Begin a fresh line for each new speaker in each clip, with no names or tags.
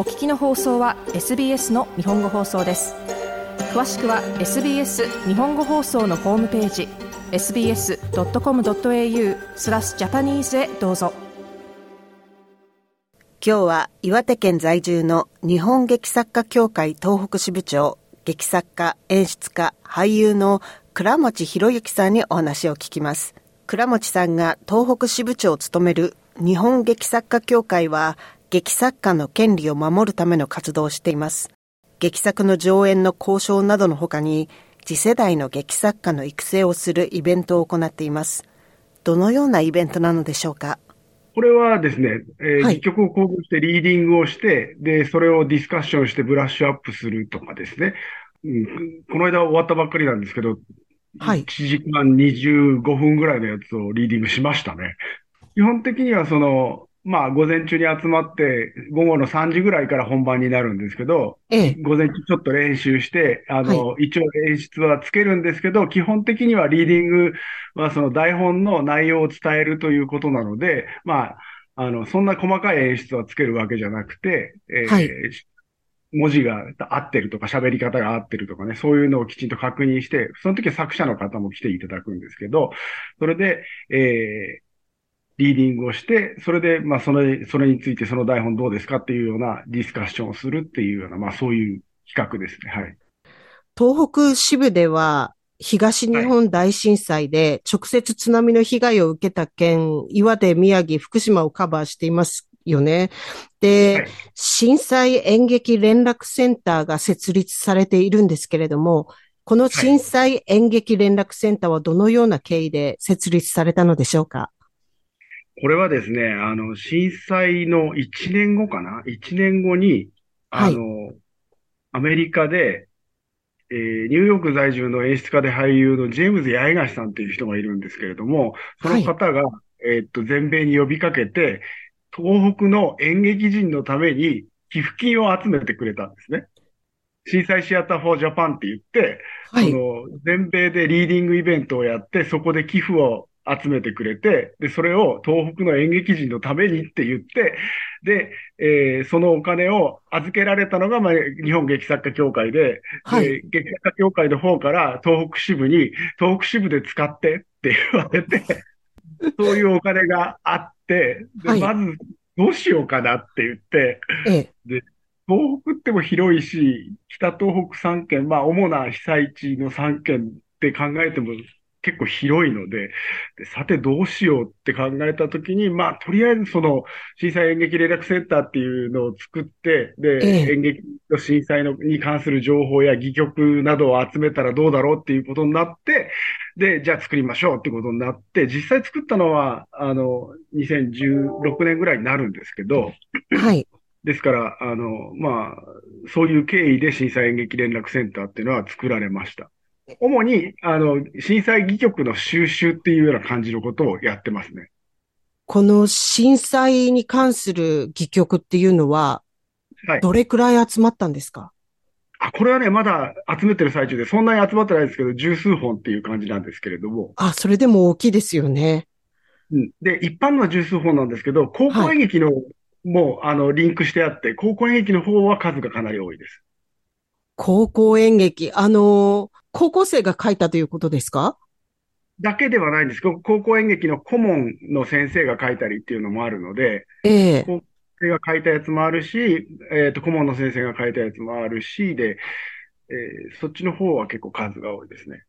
お聞きの放送は SBS の日本語放送です詳しくは SBS 日本語放送のホームページ sbs.com.au スラスジャパニーズへどうぞ
今日は岩手県在住の日本劇作家協会東北支部長劇作家演出家俳優の倉持博之さんにお話を聞きます倉持さんが東北支部長を務める日本劇作家協会は劇作家の権利を守るための活動をしています。劇作の上演の交渉などのほかに、次世代の劇作家の育成をするイベントを行っています。どのようなイベントなのでしょうか
これはですね、えーはい、曲を公募してリーディングをして、で、それをディスカッションしてブラッシュアップするとかですね。うん、この間終わったばっかりなんですけど、はい、1時間25分ぐらいのやつをリーディングしましたね。基本的にはその、まあ、午前中に集まって、午後の3時ぐらいから本番になるんですけど、ええ、午前中ちょっと練習して、あの、はい、一応演出はつけるんですけど、基本的にはリーディングはその台本の内容を伝えるということなので、まあ、あの、そんな細かい演出はつけるわけじゃなくて、えー、はい、文字が合ってるとか、喋り方が合ってるとかね、そういうのをきちんと確認して、その時は作者の方も来ていただくんですけど、それで、えーリーディングをして、それで、まあ、それ、それについてその台本どうですかっていうようなディスカッションをするっていうような、まあ、そういう企画ですね。はい。
東北支部では、東日本大震災で直接津波の被害を受けた県、岩手、宮城、福島をカバーしていますよね。で、震災演劇連絡センターが設立されているんですけれども、この震災演劇連絡センターはどのような経緯で設立されたのでしょうか、
これはですね、あの、震災の1年後かな ?1 年後に、あの、はい、アメリカで、えー、ニューヨーク在住の演出家で俳優のジェームズ・八重樫さんっていう人がいるんですけれども、その方が、はい、えー、っと、全米に呼びかけて、東北の演劇人のために寄付金を集めてくれたんですね。震災シアター・フォー・ジャパンって言って、はい、その全米でリーディングイベントをやって、そこで寄付を集めてくれて、で、それを東北の演劇人のためにって言って、で、えー、そのお金を預けられたのが、まあ、日本劇作家協会で、はい、で劇作家協会の方から東北支部に、東北支部で使ってって言われて、そういうお金があって、で、はい、まずどうしようかなって言って、ええ、で東北っても広いし、北東北3県、まあ主な被災地の3県って考えても結構広いのでで、さてどうしようって考えたときに、まあ、とりあえずその、震災演劇連絡センターっていうのを作って、で、ええ、演劇の震災のに関する情報や戯曲などを集めたらどうだろうっていうことになって、で、じゃあ作りましょうってことになって、実際作ったのは、あの、2016年ぐらいになるんですけど、はい。ですから、あの、まあ、そういう経緯で震災演劇連絡センターっていうのは作られました。主に、あの、震災戯曲の収集っていうような感じのことをやってますね。
この震災に関する戯曲っていうのは、どれくらい集まったんですか、はい
あ、これはね、まだ集めてる最中で、そんなに集まってないですけど、十数本っていう感じなんですけれども。
あ、それでも大きいですよね。
うん。で、一般のは十数本なんですけど、高校演劇の、はい、もう、あの、リンクしてあって、高校演劇の方は数がかなり多いです。
高校演劇、あのー、高校生が書いたということですか
だけではないんです高校演劇の顧問の先生が書いたりっていうのもあるので、ええー、高校生が書いたやつもあるし、えっ、ー、と、顧問の先生が書いたやつもあるし、で、え
ー、そっちの方は結構数が多いですね。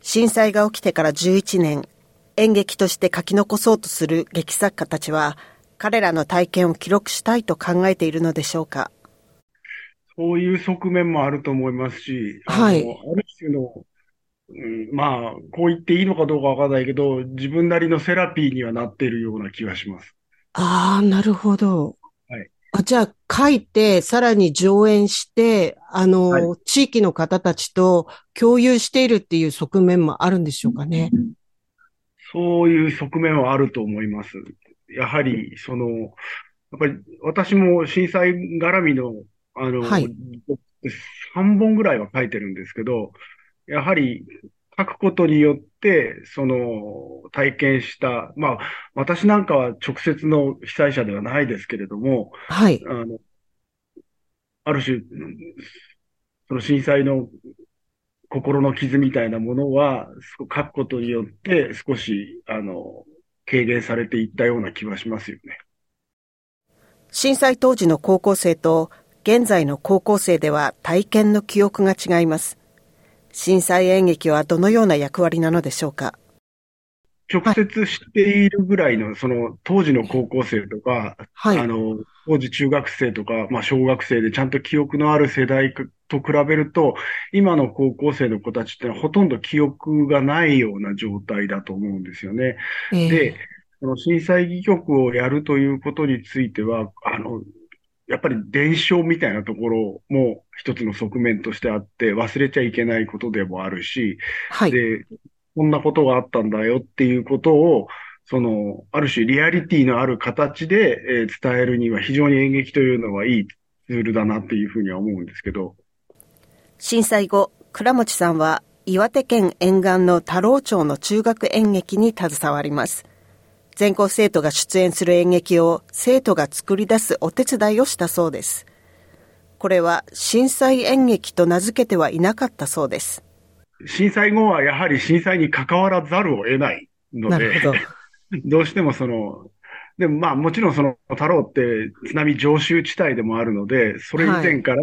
震災が起きてから11年、演劇として書き残そうとする劇作家たちは、彼らの体験を記録したいと考えているのでしょうか。
そういう側面もあると思いますし、はい。ある種の、うん、まあ、こう言っていいのかどうかわからないけど、自分なりのセラピーにはなっているような気がします。
ああ、なるほど。はい。あじゃあ、書いて、さらに上演して、あの、地域の方たちと共有しているっていう側面もあるんでしょうかね。
そういう側面はあると思います。やはり、その、やっぱり私も震災絡みのあの、はい、3本ぐらいは書いてるんですけど、やはり書くことによって、その体験した、まあ、私なんかは直接の被災者ではないですけれども、はい。あの、ある種、その震災の心の傷みたいなものは、書くことによって少し、あの、軽減されていったような気はしますよね。
震災当時の高校生と現在の高校生では体験の記憶が違います。震災演劇はどのような役割なのでしょうか
直接知っているぐらいの、はい、その当時の高校生とか、はい、あの、当時中学生とか、まあ小学生でちゃんと記憶のある世代と比べると、今の高校生の子たちってのはほとんど記憶がないような状態だと思うんですよね。えー、で、その震災戯曲をやるということについては、あの、やっぱり伝承みたいなところも一つの側面としてあって、忘れちゃいけないことでもあるし、はい、で、こんなことがあったんだよっていうことを、その、ある種リアリティのある形で、えー、伝えるには非常に演劇というのはいいツールだなっていうふうには思うんですけど。
震災後、倉持さんは岩手県沿岸の太郎町の中学演劇に携わります。全校生徒が出演する演劇を生徒が作り出すお手伝いをしたそうです。これは震災演劇と名付けてはいなかったそうです。
震災後はやはり震災に関わらざるを得ないので、ど どうしてもその、でもまあもちろんその太郎って津波常習地帯でもあるので、それ以前から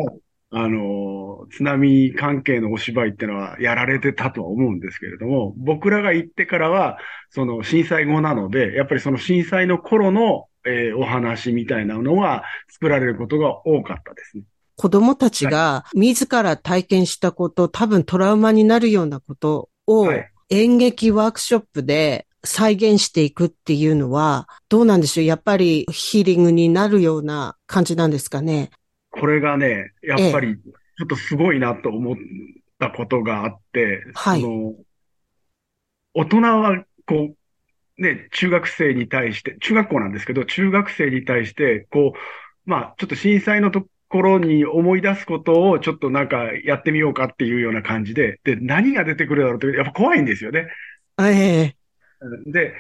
あの、津波関係のお芝居ってのはやられてたとは思うんですけれども、僕らが行ってからは、その震災後なので、やっぱりその震災の頃の、えー、お話みたいなのは作られることが多かったですね。
子供たちが自ら体験したこと、はい、多分トラウマになるようなことを演劇ワークショップで再現していくっていうのは、どうなんでしょうやっぱりヒーリングになるような感じなんですかね
これがね、やっぱり、ちょっとすごいなと思ったことがあって、はい、その、大人は、こう、ね、中学生に対して、中学校なんですけど、中学生に対して、こう、まあ、ちょっと震災のところに思い出すことを、ちょっとなんかやってみようかっていうような感じで、で、何が出てくるだろうって、やっぱ怖いんですよね。ええー、で、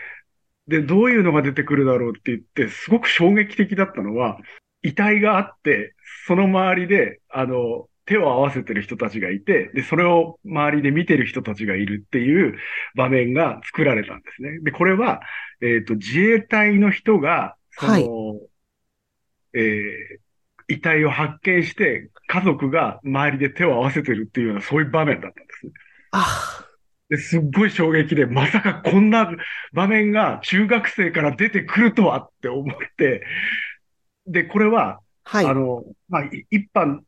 で、どういうのが出てくるだろうって言って、すごく衝撃的だったのは、遺体があって、その周りで、あの、手を合わせてる人たちがいて、で、それを周りで見てる人たちがいるっていう場面が作られたんですね。で、これは、えっ、ー、と、自衛隊の人が、その、はい、えー、遺体を発見して、家族が周りで手を合わせてるっていうような、そういう場面だったんですね。あですっごい衝撃で、まさかこんな場面が中学生から出てくるとはって思って、で、これは、はい。あの、まあ、一般、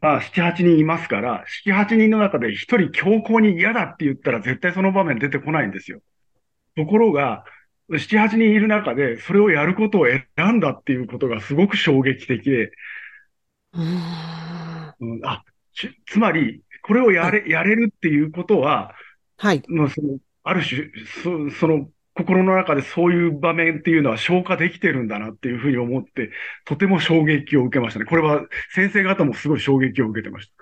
まあ、七、八人いますから、七、八人の中で一人強硬に嫌だって言ったら絶対その場面出てこないんですよ。ところが、七、八人いる中で、それをやることを選んだっていうことがすごく衝撃的で、うん、あつまり、これをやれ、やれるっていうことは、はい。もその、ある種、そその、心の中でそういう場面っていうのは消化できてるんだなっていうふうに思って、とても衝撃を受けましたね。これは先生方もすごい衝撃を受けてました。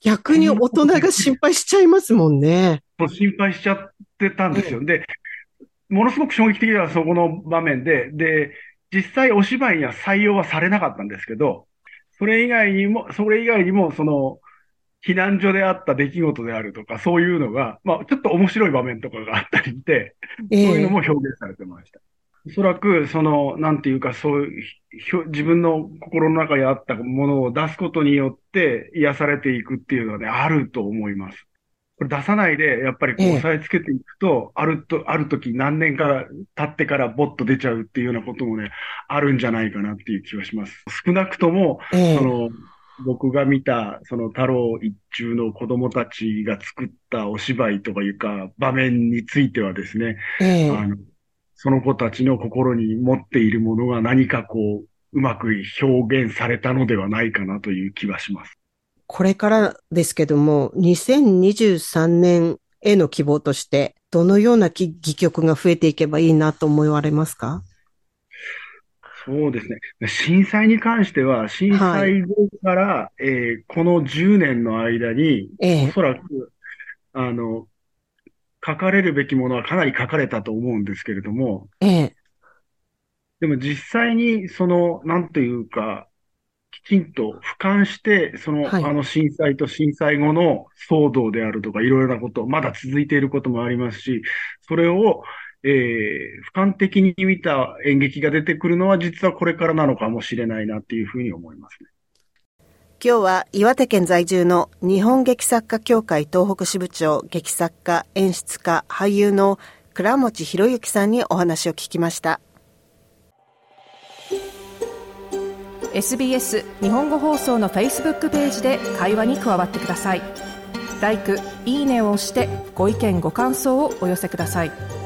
逆に大人が心配しちゃいますもんね。
心配しちゃってたんですよ。で、ものすごく衝撃的なそこの場面で、で、実際お芝居には採用はされなかったんですけど、それ以外にも、それ以外にも、その、避難所であった出来事であるとか、そういうのが、まあ、ちょっと面白い場面とかがあったりして、そういうのも表現されてました。おそらく、その、なんていうか、そういう、自分の心の中にあったものを出すことによって癒されていくっていうのはね、あると思います。これ出さないで、やっぱりこう、押さえつけていくと、あると、ある時何年か経ってからぼっと出ちゃうっていうようなこともね、あるんじゃないかなっていう気はします。少なくとも、その、僕が見た、その太郎一中の子供たちが作ったお芝居とかいうか、場面についてはですね、えー、あのその子たちの心に持っているものが何かこう、うまく表現されたのではないかなという気はします。
これからですけども、2023年への希望として、どのような戯曲が増えていけばいいなと思われますか
そうですね。震災に関しては、震災後から、えーこの10年の間に、ええおそらく、あの、書かれるべきものはかなり書かれたと思うんですけれども、でも実際に、その、なんというか、きちんと俯瞰して、その、あの震災と震災後の騒動であるとか、いろいろなこと、まだ続いていることもありますし、それを、えー、俯瞰的に見た演劇が出てくるのは実はこれからなのかもしれないなっていうふうに思いますね。
今日は岩手県在住の日本劇作家協会東北支部長劇作家演出家俳優の倉持博之さんにお話を聞きました
SBS 日本語放送のフェイスブックページで会話に加わってください「l i いいね」を押してご意見ご感想をお寄せください